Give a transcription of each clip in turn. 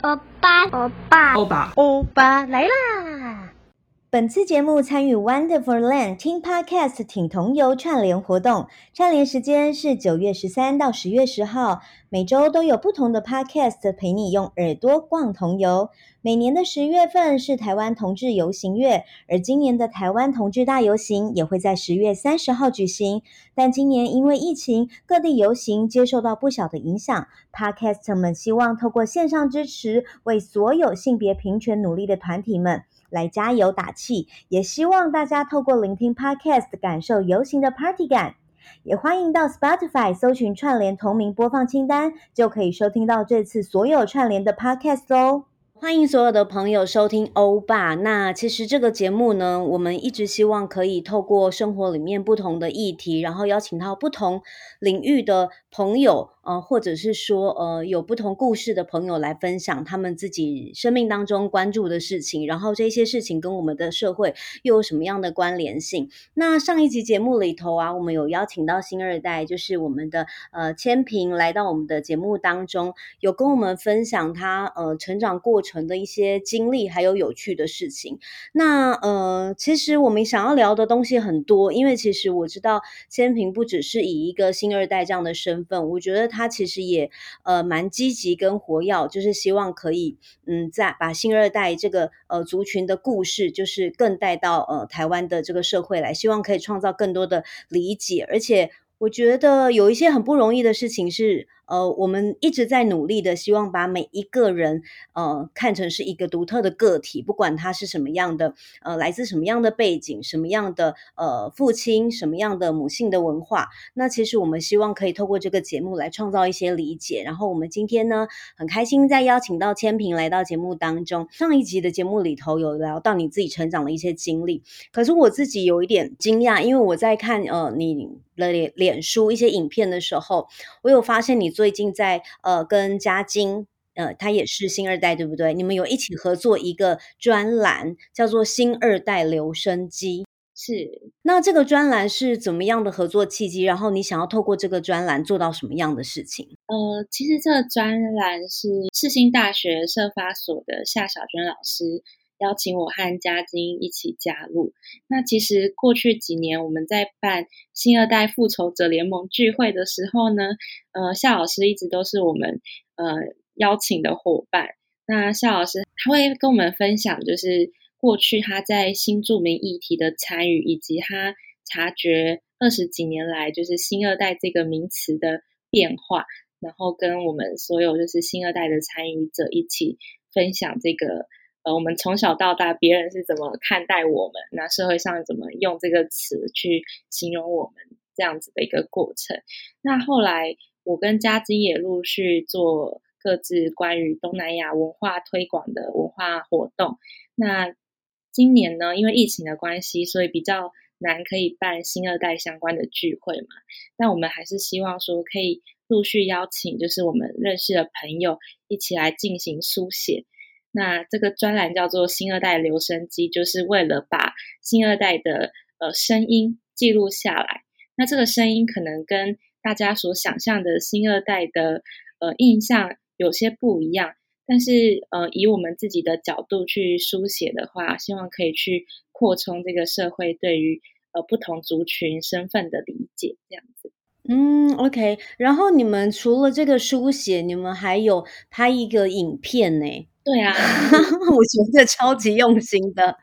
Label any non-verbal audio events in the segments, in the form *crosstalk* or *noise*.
欧巴，欧巴，欧巴，欧巴来啦！本次节目参与 Wonderful Land 听 Podcast 挺同游串联活动，串联时间是九月十三到十月十号，每周都有不同的 Podcast 陪你用耳朵逛同游。每年的十月份是台湾同志游行月，而今年的台湾同志大游行也会在十月三十号举行。但今年因为疫情，各地游行接受到不小的影响，Podcast 们希望透过线上支持，为所有性别平权努力的团体们。来加油打气，也希望大家透过聆听 Podcast 感受游行的 Party 感。也欢迎到 Spotify 搜寻串联同名播放清单，就可以收听到这次所有串联的 Podcast 喽。欢迎所有的朋友收听欧巴。那其实这个节目呢，我们一直希望可以透过生活里面不同的议题，然后邀请到不同领域的朋友。呃，或者是说，呃，有不同故事的朋友来分享他们自己生命当中关注的事情，然后这些事情跟我们的社会又有什么样的关联性？那上一集节目里头啊，我们有邀请到新二代，就是我们的呃千平来到我们的节目当中，有跟我们分享他呃成长过程的一些经历，还有有趣的事情。那呃，其实我们想要聊的东西很多，因为其实我知道千平不只是以一个新二代这样的身我觉得他。其实也呃蛮积极跟活跃，就是希望可以嗯，在把新二代这个呃族群的故事，就是更带到呃台湾的这个社会来，希望可以创造更多的理解，而且我觉得有一些很不容易的事情是。呃，我们一直在努力的，希望把每一个人，呃，看成是一个独特的个体，不管他是什么样的，呃，来自什么样的背景，什么样的呃父亲，什么样的母性的文化。那其实我们希望可以透过这个节目来创造一些理解。然后我们今天呢，很开心再邀请到千平来到节目当中。上一集的节目里头有聊到你自己成长的一些经历，可是我自己有一点惊讶，因为我在看呃你的脸脸书一些影片的时候，我有发现你。最近在呃跟嘉晶，呃，他也是新二代，对不对？你们有一起合作一个专栏，叫做《新二代留声机》。是，那这个专栏是怎么样的合作契机？然后你想要透过这个专栏做到什么样的事情？呃，其实这个专栏是世新大学社发所的夏小娟老师。邀请我和嘉金一起加入。那其实过去几年我们在办新二代复仇者联盟聚会的时候呢，呃，夏老师一直都是我们呃邀请的伙伴。那夏老师他会跟我们分享，就是过去他在新著名议题的参与，以及他察觉二十几年来就是新二代这个名词的变化，然后跟我们所有就是新二代的参与者一起分享这个。我们从小到大，别人是怎么看待我们？那社会上怎么用这个词去形容我们？这样子的一个过程。那后来，我跟嘉晶也陆续做各自关于东南亚文化推广的文化活动。那今年呢，因为疫情的关系，所以比较难可以办新二代相关的聚会嘛。但我们还是希望说，可以陆续邀请，就是我们认识的朋友一起来进行书写。那这个专栏叫做“新二代留声机”，就是为了把新二代的呃声音记录下来。那这个声音可能跟大家所想象的新二代的呃印象有些不一样，但是呃以我们自己的角度去书写的话，希望可以去扩充这个社会对于呃不同族群身份的理解，这样子。嗯，OK。然后你们除了这个书写，你们还有拍一个影片呢？对啊，*laughs* 我觉得超级用心的。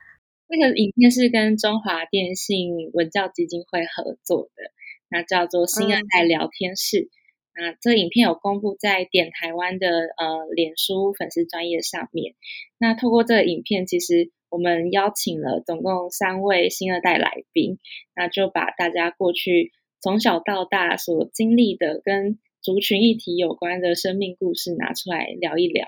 那个影片是跟中华电信文教基金会合作的，那叫做“新二代聊天室”。嗯、那这个影片有公布在点台湾的呃脸书粉丝专业上面。那透过这个影片，其实我们邀请了总共三位新二代来宾，那就把大家过去从小到大所经历的跟族群议题有关的生命故事拿出来聊一聊。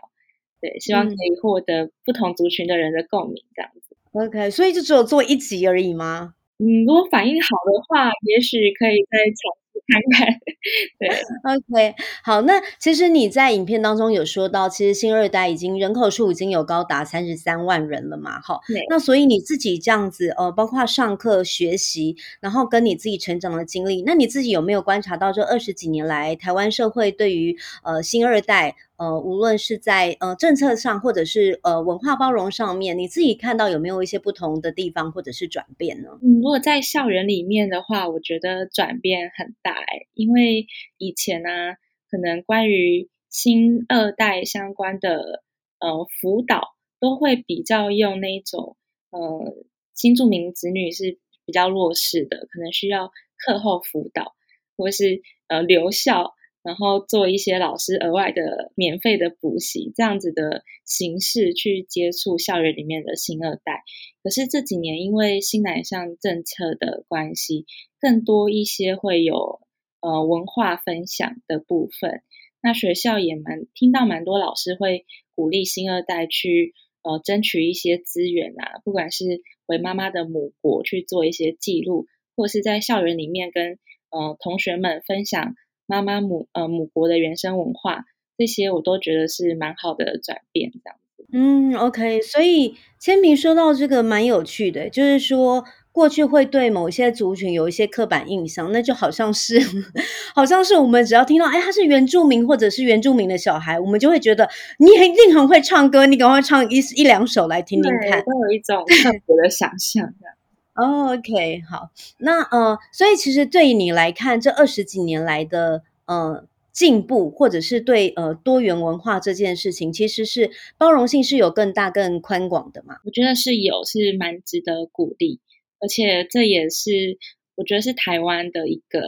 对，希望可以获得不同族群的人的共鸣，这样子。OK，所以就只有做一集而已吗？嗯，如果反应好的话，也许可以再重复看看。*laughs* 对，OK，好，那其实你在影片当中有说到，其实新二代已经人口数已经有高达三十三万人了嘛，哈。那所以你自己这样子，呃，包括上课学习，然后跟你自己成长的经历，那你自己有没有观察到这二十几年来台湾社会对于呃新二代？呃，无论是在呃政策上，或者是呃文化包容上面，你自己看到有没有一些不同的地方，或者是转变呢？嗯，如果在校园里面的话，我觉得转变很大诶，因为以前呢、啊，可能关于新二代相关的呃辅导，都会比较用那种呃新住民子女是比较弱势的，可能需要课后辅导，或是呃留校。然后做一些老师额外的免费的补习，这样子的形式去接触校园里面的新二代。可是这几年因为新南向政策的关系，更多一些会有呃文化分享的部分。那学校也蛮听到蛮多老师会鼓励新二代去呃争取一些资源啊，不管是回妈妈的母国去做一些记录，或是在校园里面跟呃同学们分享。妈妈母呃母国的原生文化，这些我都觉得是蛮好的转变，这样子。嗯，OK，所以千萍说到这个蛮有趣的，就是说过去会对某些族群有一些刻板印象，那就好像是 *laughs* 好像是我们只要听到哎他是原住民或者是原住民的小孩，我们就会觉得你一定很会唱歌，你赶快唱一一两首来听听看，都有一种特别的想象的。哦，OK，好，那呃，所以其实对于你来看，这二十几年来的呃进步，或者是对呃多元文化这件事情，其实是包容性是有更大、更宽广的嘛？我觉得是有，是蛮值得鼓励，而且这也是我觉得是台湾的一个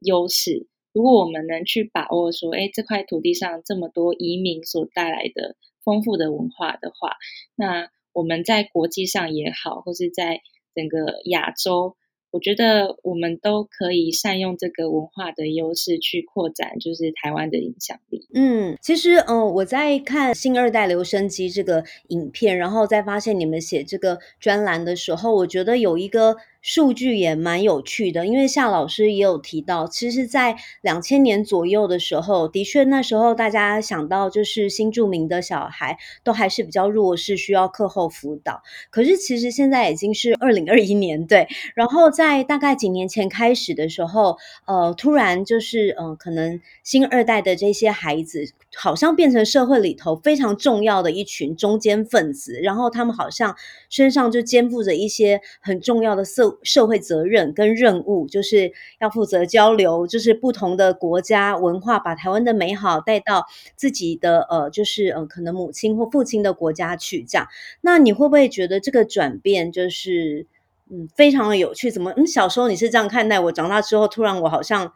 优势。如果我们能去把握说，哎，这块土地上这么多移民所带来的丰富的文化的话，那我们在国际上也好，或是在整个亚洲，我觉得我们都可以善用这个文化的优势去扩展，就是台湾的影响力。嗯，其实，嗯、我在看《新二代留声机》这个影片，然后再发现你们写这个专栏的时候，我觉得有一个。数据也蛮有趣的，因为夏老师也有提到，其实，在两千年左右的时候，的确那时候大家想到就是新住民的小孩都还是比较弱势，需要课后辅导。可是其实现在已经是二零二一年，对。然后在大概几年前开始的时候，呃，突然就是呃，可能新二代的这些孩子好像变成社会里头非常重要的一群中间分子，然后他们好像身上就肩负着一些很重要的色。社会责任跟任务，就是要负责交流，就是不同的国家文化，把台湾的美好带到自己的呃，就是呃，可能母亲或父亲的国家去这样。那你会不会觉得这个转变就是嗯，非常的有趣？怎么嗯，小时候你是这样看待，我长大之后突然我好像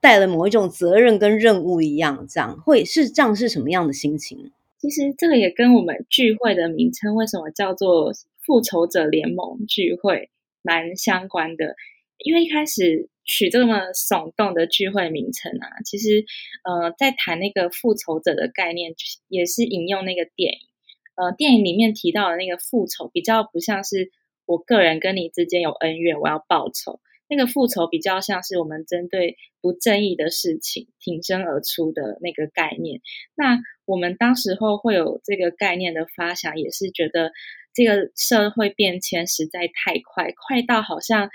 带了某一种责任跟任务一样，这样会是这样是什么样的心情？其实这个也跟我们聚会的名称为什么叫做复仇者联盟聚会。蛮相关的，因为一开始取这么耸动的聚会名称啊，其实呃，在谈那个复仇者的概念，也是引用那个电影。呃，电影里面提到的那个复仇，比较不像是我个人跟你之间有恩怨，我要报仇。那个复仇比较像是我们针对不正义的事情挺身而出的那个概念。那我们当时候会有这个概念的发想，也是觉得。这个社会变迁实在太快，快到好像，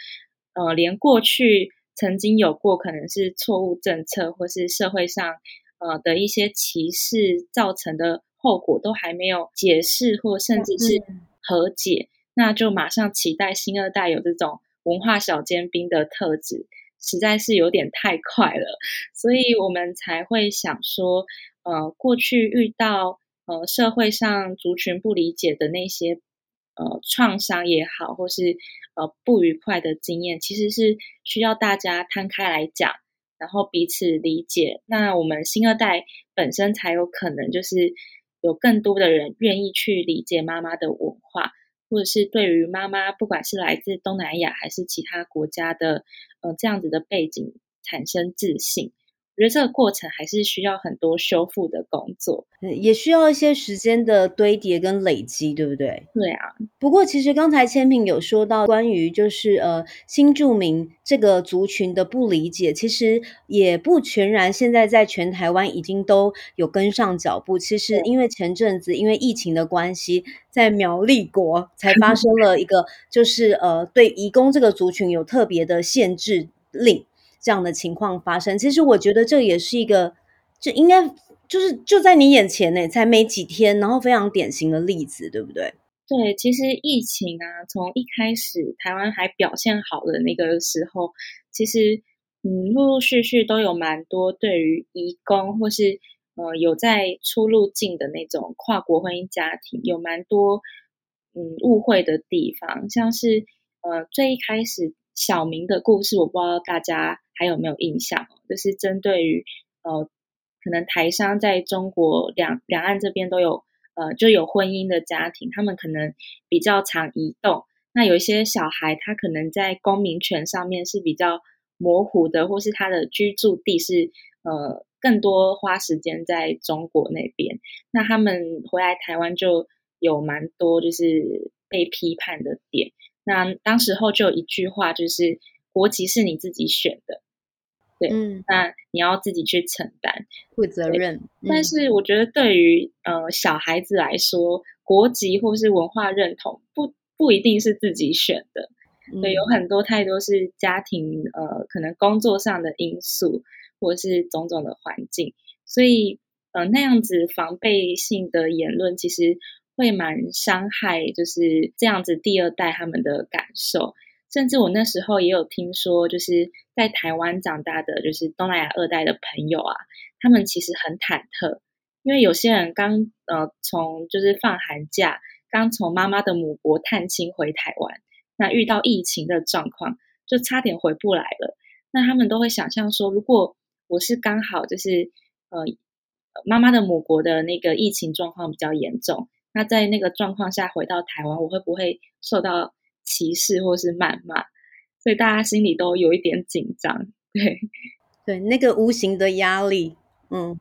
呃，连过去曾经有过可能是错误政策，或是社会上呃的一些歧视造成的后果都还没有解释，或甚至是和解，那就马上期待新二代有这种文化小尖兵的特质，实在是有点太快了，所以我们才会想说，呃，过去遇到呃社会上族群不理解的那些。呃，创伤也好，或是呃不愉快的经验，其实是需要大家摊开来讲，然后彼此理解。那我们新二代本身才有可能，就是有更多的人愿意去理解妈妈的文化，或者是对于妈妈，不管是来自东南亚还是其他国家的呃这样子的背景产生自信。我觉得这个过程还是需要很多修复的工作，也需要一些时间的堆叠跟累积，对不对？对啊。不过其实刚才千平有说到关于就是呃新住民这个族群的不理解，其实也不全然现在在全台湾已经都有跟上脚步。其实因为前阵子因为疫情的关系，在苗栗国才发生了一个就是呃对移工这个族群有特别的限制令。这样的情况发生，其实我觉得这也是一个，就应该就是就在你眼前呢，才没几天，然后非常典型的例子，对不对？对，其实疫情啊，从一开始台湾还表现好的那个时候，其实嗯，陆陆续续都有蛮多对于移工或是呃有在出入境的那种跨国婚姻家庭，有蛮多嗯误会的地方，像是呃最一开始。小明的故事，我不知道大家还有没有印象，就是针对于呃，可能台商在中国两两岸这边都有呃，就有婚姻的家庭，他们可能比较常移动。那有一些小孩，他可能在公民权上面是比较模糊的，或是他的居住地是呃，更多花时间在中国那边。那他们回来台湾就有蛮多就是被批判的点。那当时候就有一句话，就是国籍是你自己选的，对，嗯，那你要自己去承担负责任。嗯、但是我觉得对于呃小孩子来说，国籍或是文化认同不不一定是自己选的，对、嗯，有很多太多是家庭呃可能工作上的因素，或是种种的环境，所以呃那样子防备性的言论其实。会蛮伤害，就是这样子第二代他们的感受，甚至我那时候也有听说，就是在台湾长大的，就是东南亚二代的朋友啊，他们其实很忐忑，因为有些人刚呃从就是放寒假，刚从妈妈的母国探亲回台湾，那遇到疫情的状况，就差点回不来了。那他们都会想象说，如果我是刚好就是呃妈妈的母国的那个疫情状况比较严重。那在那个状况下回到台湾，我会不会受到歧视或是谩骂？所以大家心里都有一点紧张，对对，那个无形的压力，嗯，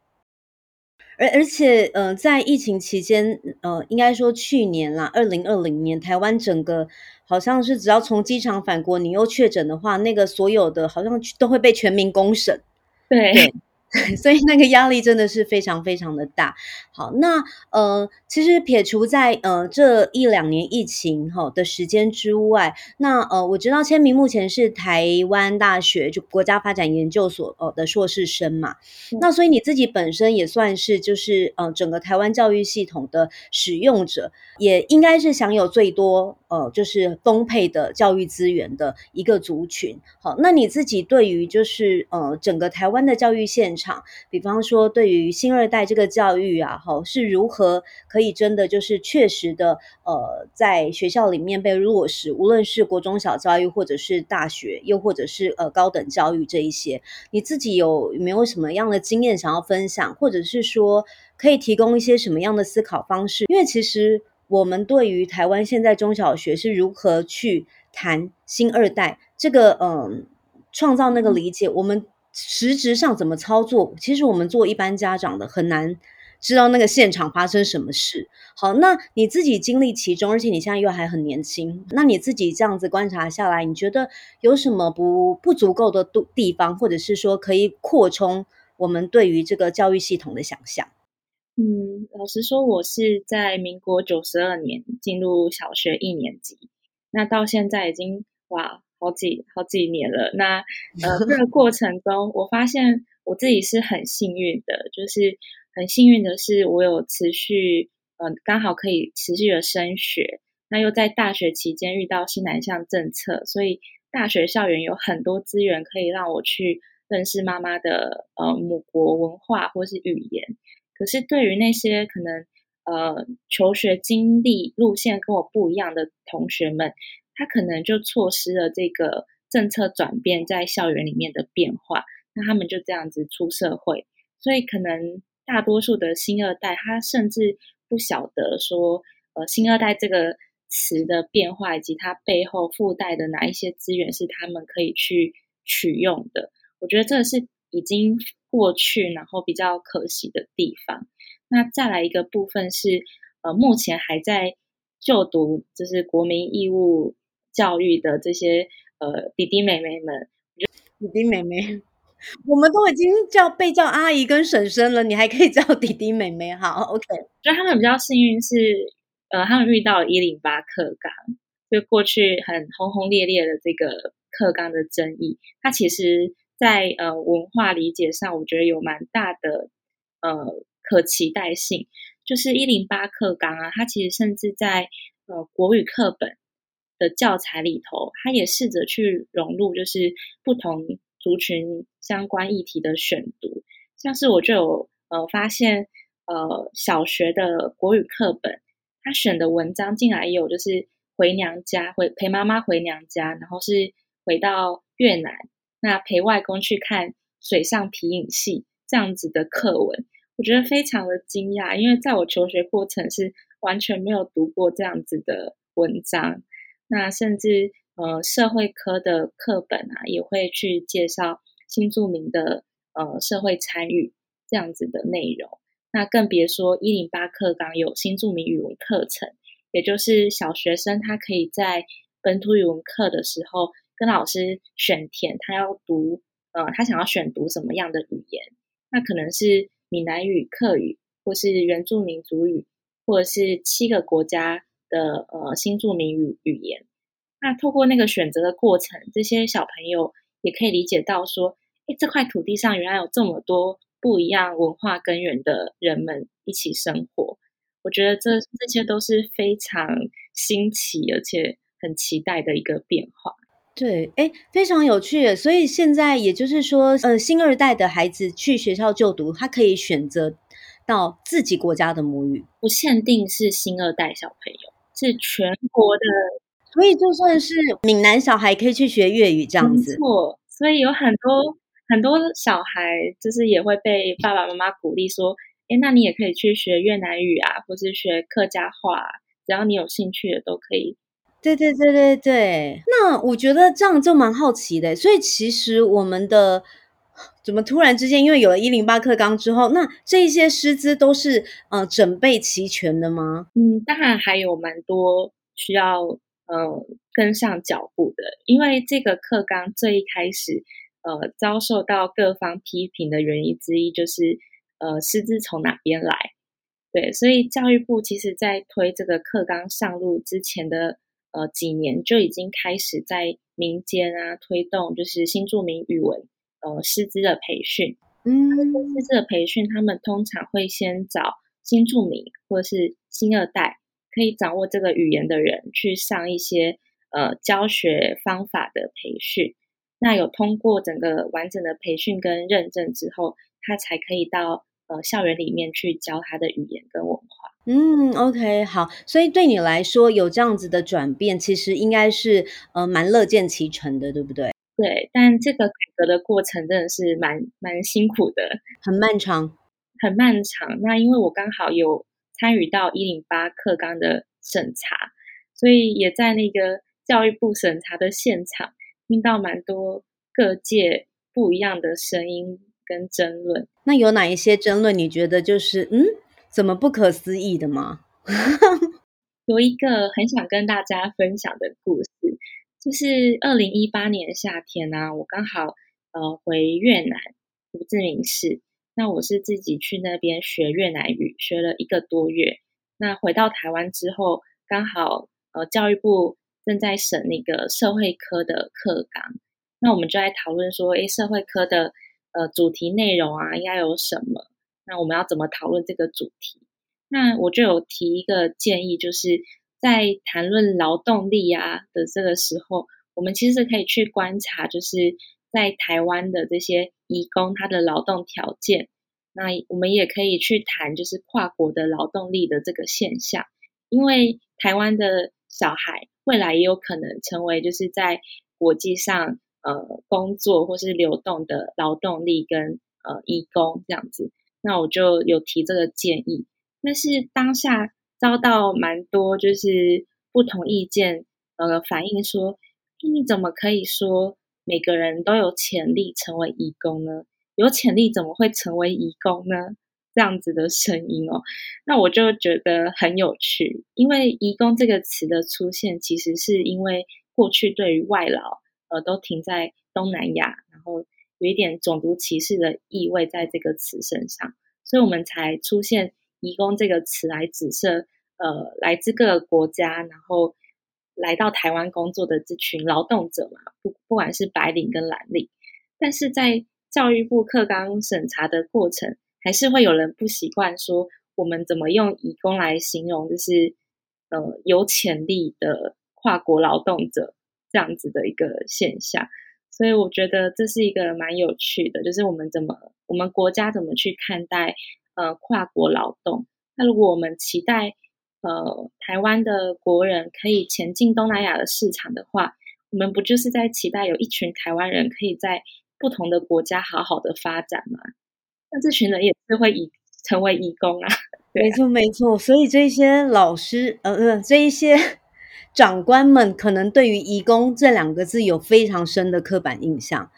而而且呃，在疫情期间，呃，应该说去年啦，二零二零年，台湾整个好像是只要从机场返国，你又确诊的话，那个所有的好像都会被全民公审，对。对 *laughs* 所以那个压力真的是非常非常的大。好，那呃，其实撇除在呃这一两年疫情哈的时间之外，那呃，我知道千明目前是台湾大学就国家发展研究所呃的硕士生嘛，嗯，那所以你自己本身也算是就是呃整个台湾教育系统的使用者，也应该是享有最多呃就是丰沛的教育资源的一个族群。好，那你自己对于就是呃整个台湾的教育现场，比方说，对于新二代这个教育啊，哈，是如何可以真的就是确实的，呃，在学校里面被落实，无论是国中小教育，或者是大学，又或者是呃高等教育这一些，你自己有没有什么样的经验想要分享，或者是说可以提供一些什么样的思考方式？因为其实我们对于台湾现在中小学是如何去谈新二代这个，嗯、呃，创造那个理解，我们。实质上怎么操作？其实我们做一般家长的很难知道那个现场发生什么事。好，那你自己经历其中，而且你现在又还很年轻，那你自己这样子观察下来，你觉得有什么不不足够的地方，或者是说可以扩充我们对于这个教育系统的想象？嗯，老实说，我是在民国九十二年进入小学一年级，那到现在已经哇。好几好几年了，那呃，这个过程中，我发现我自己是很幸运的，就是很幸运的是，我有持续，呃，刚好可以持续的升学，那又在大学期间遇到新南向政策，所以大学校园有很多资源可以让我去认识妈妈的呃母国文化或是语言。可是对于那些可能呃求学经历路线跟我不一样的同学们，他可能就错失了这个政策转变在校园里面的变化，那他们就这样子出社会，所以可能大多数的新二代，他甚至不晓得说，呃，新二代这个词的变化以及它背后附带的哪一些资源是他们可以去取用的。我觉得这是已经过去，然后比较可惜的地方。那再来一个部分是，呃，目前还在就读就是国民义务教育的这些呃弟弟妹妹们，弟弟妹妹。我们都已经叫被叫阿姨跟婶婶了，你还可以叫弟弟妹妹。好，OK。就他们比较幸运是，呃，他们遇到了一零八课纲，就过去很轰轰烈烈的这个课纲的争议，它其实在呃文化理解上，我觉得有蛮大的呃可期待性。就是一零八课纲啊，它其实甚至在呃国语课本的教材里头，他也试着去融入，就是不同。族群相关议题的选读，像是我就有呃发现，呃小学的国语课本，他选的文章竟然有就是回娘家，回陪妈妈回娘家，然后是回到越南，那陪外公去看水上皮影戏这样子的课文，我觉得非常的惊讶，因为在我求学过程是完全没有读过这样子的文章，那甚至。呃，社会科的课本啊，也会去介绍新住民的呃社会参与这样子的内容。那更别说一零八课纲有新住民语文课程，也就是小学生他可以在本土语文课的时候跟老师选填，他要读呃他想要选读什么样的语言。那可能是闽南语、客语，或是原住民族语，或者是七个国家的呃新著名语语言。那透过那个选择的过程，这些小朋友也可以理解到说，诶，这块土地上原来有这么多不一样文化根源的人们一起生活。我觉得这这些都是非常新奇而且很期待的一个变化。对，哎，非常有趣。所以现在也就是说，呃，新二代的孩子去学校就读，他可以选择到自己国家的母语，不限定是新二代小朋友，是全国的。所以就算是闽南小孩可以去学粤语这样子，没错。所以有很多很多小孩，就是也会被爸爸妈妈鼓励说：“诶，那你也可以去学越南语啊，或是学客家话啊，只要你有兴趣的都可以。”对对对对对。那我觉得这样就蛮好奇的。所以其实我们的怎么突然之间，因为有了一零八课纲之后，那这些师资都是呃准备齐全的吗？嗯，当然还有蛮多需要。呃，跟上脚步的，因为这个课纲最一开始，呃，遭受到各方批评的原因之一就是，呃，师资从哪边来？对，所以教育部其实在推这个课纲上路之前的呃几年，就已经开始在民间啊推动，就是新住民语文呃师资的培训。嗯，师资的培训，他们通常会先找新住民或是新二代。可以掌握这个语言的人去上一些呃教学方法的培训，那有通过整个完整的培训跟认证之后，他才可以到呃校园里面去教他的语言跟文化。嗯，OK，好，所以对你来说有这样子的转变，其实应该是呃蛮乐见其成的，对不对？对，但这个改革的过程真的是蛮蛮辛苦的，很漫长，很漫长。那因为我刚好有。参与到一零八课纲的审查，所以也在那个教育部审查的现场，听到蛮多各界不一样的声音跟争论。那有哪一些争论？你觉得就是嗯，怎么不可思议的吗？*laughs* 有一个很想跟大家分享的故事，就是二零一八年夏天呢、我刚好呃回越南胡志明市。那我是自己去那边学越南语，学了一个多月。那回到台湾之后，刚好呃教育部正在审那个社会科的课纲，那我们就在讨论说，诶，社会科的呃主题内容啊，应该有什么？那我们要怎么讨论这个主题？那我就有提一个建议，就是在谈论劳动力啊的这个时候，我们其实可以去观察，就是。在台湾的这些移工，他的劳动条件，那我们也可以去谈，就是跨国的劳动力的这个现象，因为台湾的小孩未来也有可能成为就是在国际上呃工作或是流动的劳动力跟呃移工这样子，那我就有提这个建议，但是当下遭到蛮多就是不同意见呃反映说，你怎么可以说？每个人都有潜力成为移工呢？有潜力怎么会成为移工呢？这样子的声音哦，那我就觉得很有趣，因为移工这个词的出现，其实是因为过去对于外劳呃都停在东南亚，然后有一点种族歧视的意味在这个词身上，所以我们才出现移工这个词来指涉呃来自各个国家，然后来到台湾工作的这群劳动者嘛，不不管是白领跟蓝领，但是在教育部课纲审查的过程。还是会有人不习惯说，我们怎么用移工来形容，就是呃有潜力的跨国劳动者这样子的一个现象，所以我觉得这是一个蛮有趣的，就是我们怎么我们国家怎么去看待呃跨国劳动？那如果我们期待呃台湾的国人可以前进东南亚的市场的话，我们不就是在期待有一群台湾人可以在不同的国家好好的发展吗？那这群人也是会以成为义工啊，没错没错。所以这些老师，呃呃，这一些 *laughs* 长官们可能对于移工这两个字有非常深的刻板印象，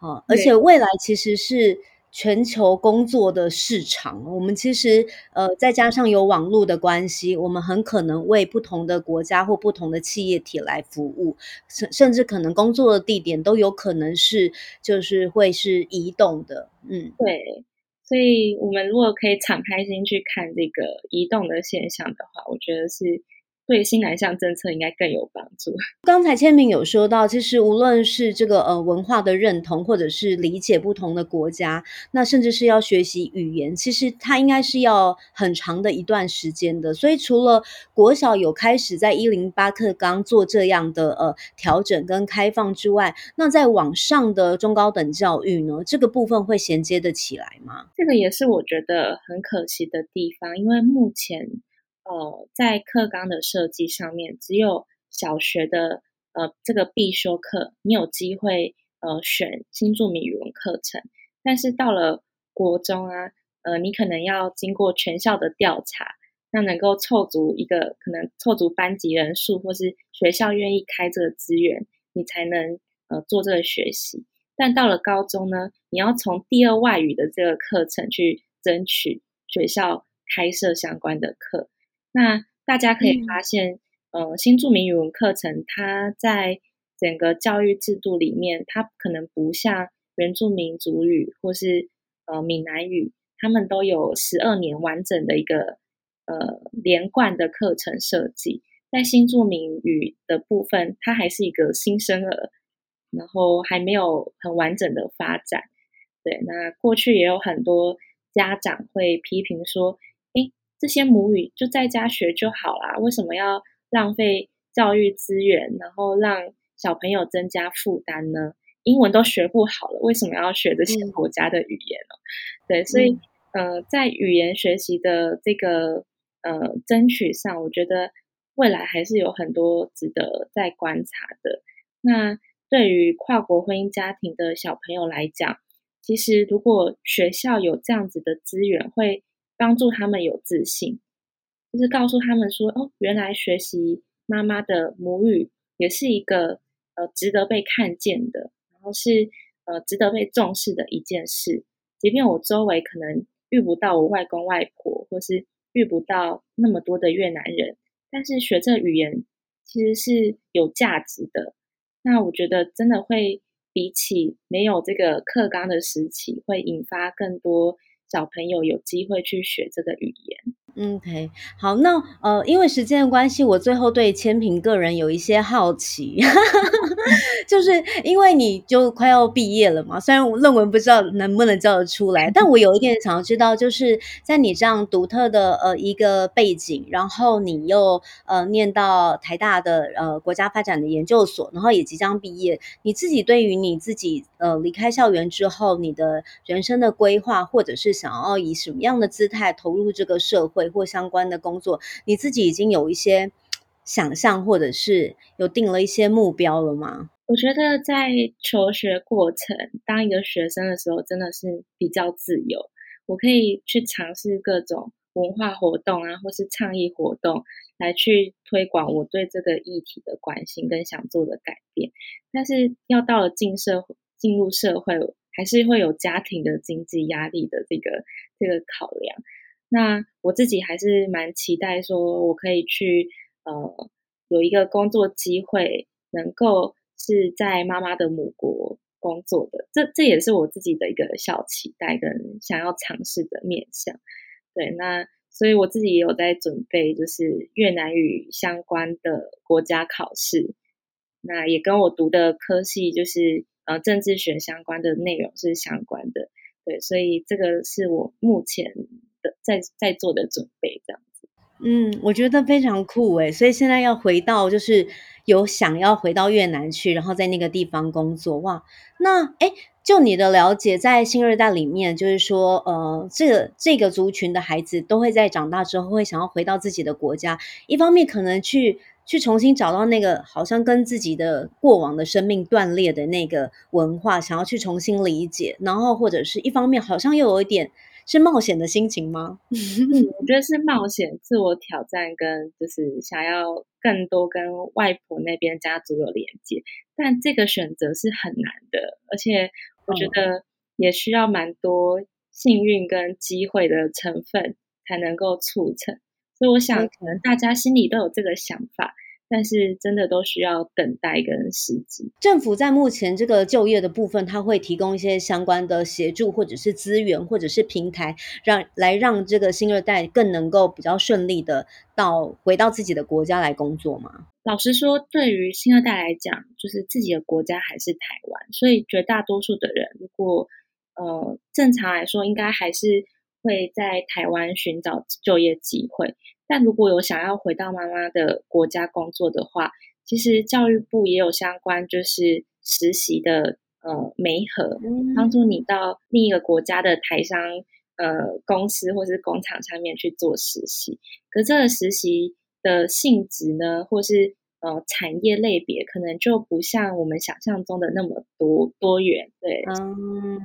啊，而且未来其实是。全球工作的市场，我们其实呃，再加上有网络的关系，我们很可能为不同的国家或不同的企业体来服务，甚甚至可能工作的地点都有可能是就是会是移动的，嗯，对，所以我们如果可以敞开心去看这个移动的现象的话，我觉得是。对新南向政策应该更有帮助。*laughs* 刚才千萍有说到，其实无论是这个呃文化的认同，或者是理解不同的国家，那甚至是要学习语言，其实它应该是要很长的一段时间的。所以除了国小有开始在一零八课纲做这样的呃调整跟开放之外，那在网上的中高等教育呢，这个部分会衔接的起来吗？这个也是我觉得很可惜的地方，因为目前。呃，在课纲的设计上面，只有小学的呃这个必修课，你有机会呃选新著名语文课程。但是到了国中啊，呃，你可能要经过全校的调查，那能够凑足一个可能凑足班级人数，或是学校愿意开这个资源，你才能呃做这个学习。但到了高中呢，你要从第二外语的这个课程去争取学校开设相关的课。那大家可以发现，嗯、呃，新住民语文课程，它在整个教育制度里面，它可能不像原住民族语或是呃闽南语，他们都有十二年完整的一个呃连贯的课程设计。在新住民语的部分，它还是一个新生儿，然后还没有很完整的发展。对，那过去也有很多家长会批评说，这些母语就在家学就好啦，为什么要浪费教育资源，然后让小朋友增加负担呢？英文都学不好了，为什么要学这些国家的语言呢？嗯、对，所以呃，在语言学习的这个呃争取上，我觉得未来还是有很多值得再观察的。那对于跨国婚姻家庭的小朋友来讲，其实如果学校有这样子的资源，会。帮助他们有自信，就是告诉他们说：“哦，原来学习妈妈的母语也是一个呃值得被看见的，然后是呃值得被重视的一件事。即便我周围可能遇不到我外公外婆，或是遇不到那么多的越南人，但是学这语言其实是有价值的。那我觉得真的会比起没有这个课纲的时期，会引发更多。”小朋友有机会去学这个语言。OK，好，那呃，因为时间的关系，我最后对千平个人有一些好奇，*laughs* 就是因为你就快要毕业了嘛，虽然我论文不知道能不能交得出来，但我有一点想要知道，就是在你这样独特的呃一个背景，然后你又呃念到台大的呃国家发展的研究所，然后也即将毕业，你自己对于你自己呃离开校园之后，你的人生的规划，或者是想要以什么样的姿态投入这个社会？或相关的工作，你自己已经有一些想象，或者是有定了一些目标了吗？我觉得在求学过程，当一个学生的时候，真的是比较自由。我可以去尝试各种文化活动啊，或是倡议活动，来去推广我对这个议题的关心跟想做的改变。但是要到了进社会、进入社会，还是会有家庭的经济压力的这个这个考量。那我自己还是蛮期待说，我可以去呃有一个工作机会，能够是在妈妈的母国工作的。这这也是我自己的一个小期待跟想要尝试的面向。对，那所以我自己也有在准备，就是越南语相关的国家考试。那也跟我读的科系就是呃政治学相关的内容是相关的。对，所以这个是我目前的在在做的准备，这样子。嗯，我觉得非常酷诶。所以现在要回到，就是有想要回到越南去，然后在那个地方工作。哇，那诶就你的了解，在新二代里面，就是说，呃，这个这个族群的孩子都会在长大之后会想要回到自己的国家，一方面可能去去重新找到那个好像跟自己的过往的生命断裂的那个文化，想要去重新理解，然后或者是一方面好像又有一点是冒险的心情吗？*laughs* 嗯，我觉得是冒险、自我挑战，跟就是想要更多跟外婆那边家族有连接，但这个选择是很难的，而且。我觉得也需要蛮多幸运跟机会的成分才能够促成，所以我想可能大家心里都有这个想法，但是真的都需要等待跟时机。政府在目前这个就业的部分，它会提供一些相关的协助，或者是资源，或者是平台，让来让这个新二代更能够比较顺利的到回到自己的国家来工作吗？老实说，对于新二代来讲，就是自己的国家还是台湾，所以绝大多数的人，如果呃正常来说，应该还是会在台湾寻找就业机会。但如果有想要回到妈妈的国家工作的话，其实教育部也有相关就是实习的呃媒合，帮助你到另一个国家的台商呃公司或是工厂上面去做实习。可这个实习。的性质呢，或是呃产业类别，可能就不像我们想象中的那么多多元，对，嗯，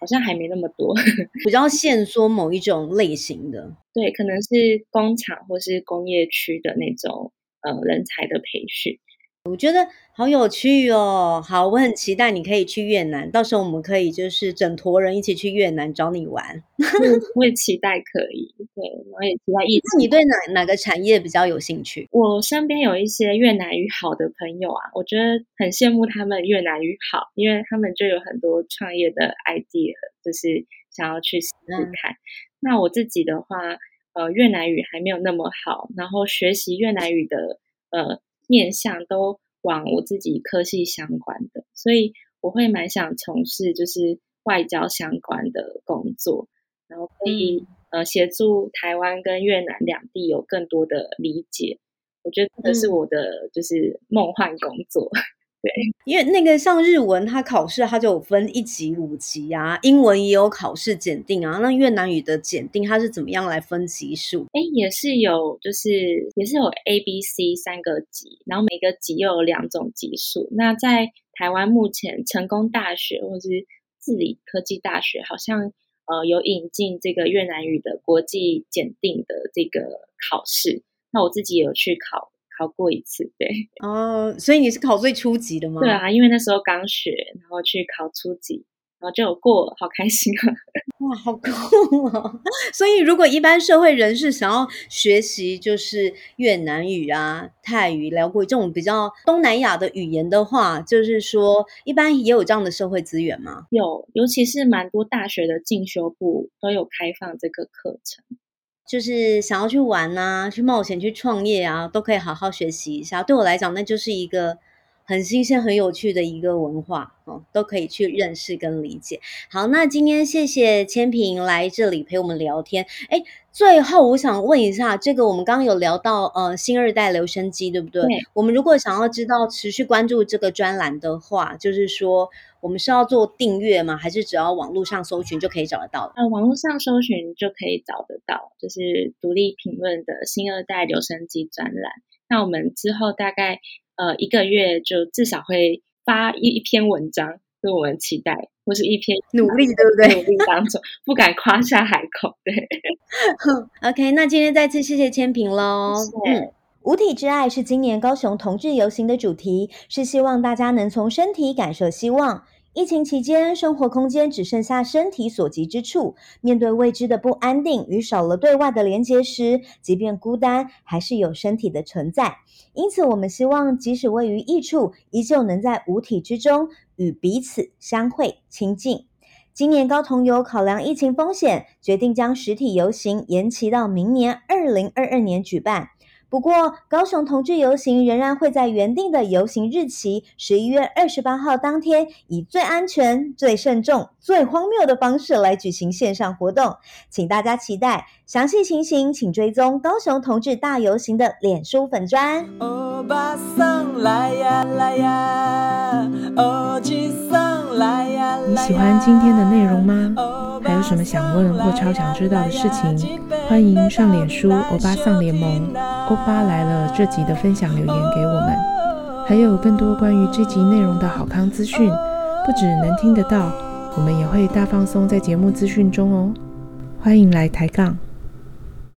好像还没那么多，*laughs* 比较限缩某一种类型的，对，可能是工厂或是工业区的那种呃人才的培训。我觉得好有趣哦！好，我很期待你可以去越南，到时候我们可以就是整坨人一起去越南找你玩。我也期待可以，对，我也期待一起。*laughs* 那你对哪哪个产业比较有兴趣？我身边有一些越南语好的朋友啊，我觉得很羡慕他们越南语好，因为他们就有很多创业的 idea，就是想要去试试看。嗯、那我自己的话，呃，越南语还没有那么好，然后学习越南语的呃。面向都往我自己科系相关的，所以我会蛮想从事就是外交相关的工作，然后可以呃协助台湾跟越南两地有更多的理解。我觉得这是我的就是梦幻工作。对，因为那个像日文，它考试它就有分一级、五级啊，英文也有考试检定啊。那越南语的检定它是怎么样来分级数？哎，也是有，就是也是有 A、B、C 三个级，然后每个级又有两种级数。那在台湾目前成功大学或是治理科技大学，好像呃有引进这个越南语的国际检定的这个考试。那我自己有去考。考过一次，对哦，所以你是考最初级的吗？对啊，因为那时候刚学，然后去考初级，然后就有过，好开心啊！*laughs* 哇，好酷啊！*laughs* 所以如果一般社会人士想要学习就是越南语啊、泰语、寮国语这种比较东南亚的语言的话，就是说一般也有这样的社会资源吗？有，尤其是蛮多大学的进修部都有开放这个课程。就是想要去玩啊，去冒险，去创业啊，都可以好好学习一下。对我来讲，那就是一个很新鲜、很有趣的一个文化哦，都可以去认识跟理解。好，那今天谢谢千平来这里陪我们聊天。诶，最后我想问一下，这个我们刚刚有聊到呃新二代留声机，对不对？对。我们如果想要知道持续关注这个专栏的话，就是说。我们是要做订阅吗？还是只要网络上搜寻就可以找得到？呃，网络上搜寻就可以找得到，就是独立评论的新二代留声机专栏。那我们之后大概呃一个月就至少会发一一篇文章，所以我们期待，或是一篇努力，对不对？努力当中不敢夸下海口，对。*laughs* OK，那今天再次谢谢千平喽。嗯，无体之爱是今年高雄同志游行的主题，是希望大家能从身体感受希望。疫情期间，生活空间只剩下身体所及之处。面对未知的不安定与少了对外的连接时，即便孤单，还是有身体的存在。因此，我们希望，即使位于异处，依旧能在五体之中与彼此相会亲近。今年高同游考量疫情风险，决定将实体游行延期到明年二零二二年举办。不过，高雄同志游行仍然会在原定的游行日期十一月二十八号当天，以最安全、最慎重、最荒谬的方式来举行线上活动，请大家期待。详细情形请追踪高雄同志大游行的脸书粉砖。欧巴桑来呀来呀，欧吉桑来呀来呀。你喜欢今天的内容吗？还有什么想问或超想知道的事情？欢迎上脸书欧巴桑联盟发来了这集的分享留言给我们。还有更多关于这集内容的好康资讯，不只能听得到，我们也会大放松在节目资讯中哦。欢迎来抬杠。